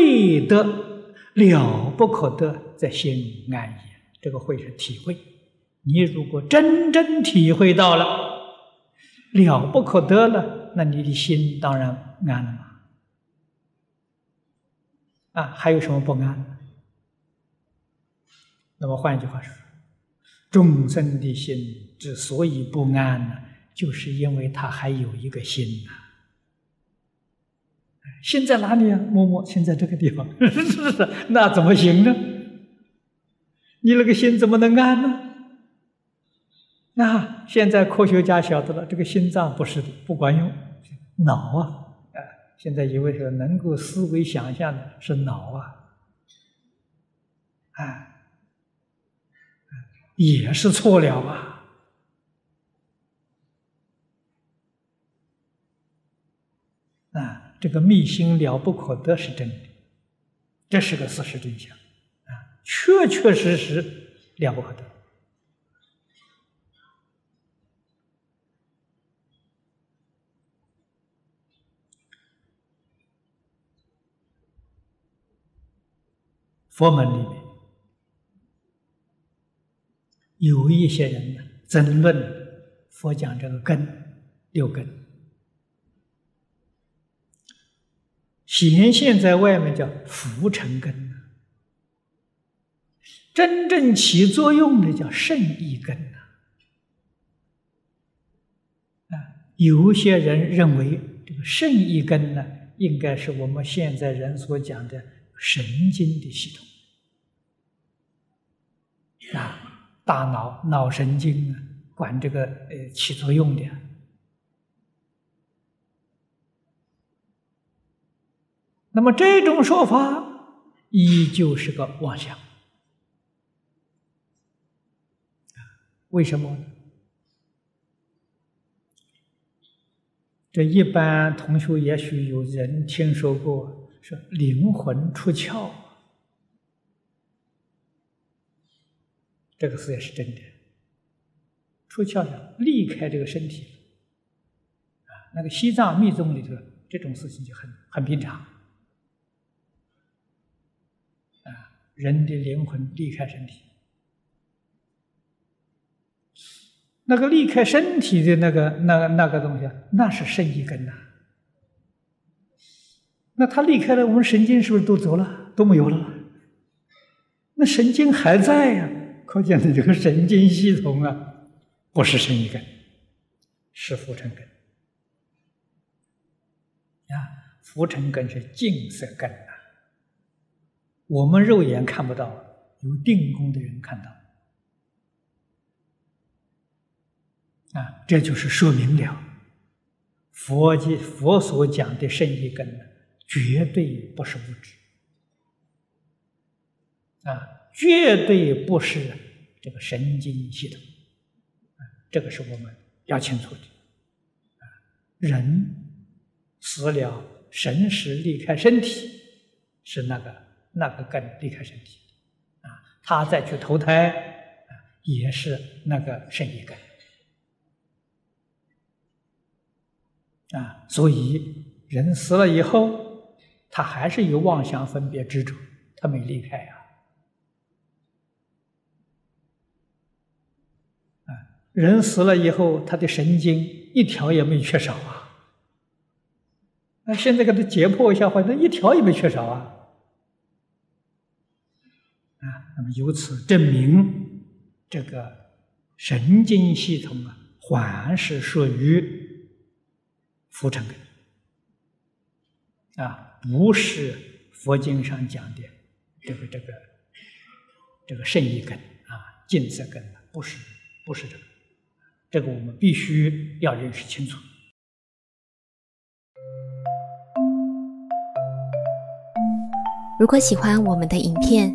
会得了不可得，在心安也。这个会是体会。你如果真正体会到了了不可得了，那你的心当然安了嘛。啊，还有什么不安？那么换一句话说，众生的心之所以不安呢，就是因为他还有一个心呐。心在哪里啊？摸摸，心在这个地方，是是是，那怎么行呢？你那个心怎么能安呢？那现在科学家晓得了，这个心脏不是不管用，脑啊，啊，现在以为说能够思维想象的是脑啊，啊，也是错了啊。啊，这个密心了不可得是真的，这是个事实真相，啊，确确实实了不可得。佛门里面有一些人呢，争论佛讲这个根六根，显现在外面叫浮尘根真正起作用的叫圣意根呐。啊，有些人认为这个圣意根呢，应该是我们现在人所讲的神经的系统。啊，大脑脑神经啊，管这个呃起作用的。那么这种说法依旧是个妄想。为什么？这一般同学也许有人听说过，说灵魂出窍。这个事也是真的，出窍了，离开这个身体，啊，那个西藏密宗里头这种事情就很很平常，啊，人的灵魂离开身体，那个离开身体的那个那个那个东西，那是圣意根呐，那他离开了，我们神经是不是都走了，都没有了？那神经还在呀。可见的这个神经系统啊，不是生一根，是浮尘根。啊，浮尘根是净色根，我们肉眼看不到，有定功的人看到。啊，这就是说明了，佛经佛所讲的圣意根呢，绝对不是物质。啊。绝对不是这个神经系统，啊，这个是我们要清楚的。啊，人死了，神识离开身体，是那个那个根离开身体，啊，他再去投胎，啊，也是那个身体根，啊，所以人死了以后，他还是有妄想分别执着，他没离开呀。人死了以后，他的神经一条也没缺少啊。那现在给他解剖一下，好像一条也没缺少。啊，那么由此证明，这个神经系统啊，还是属于浮尘根啊，不是佛经上讲的这个这个这个圣意根啊、净色根不是不是这个。这个我们必须要认识清楚。如果喜欢我们的影片，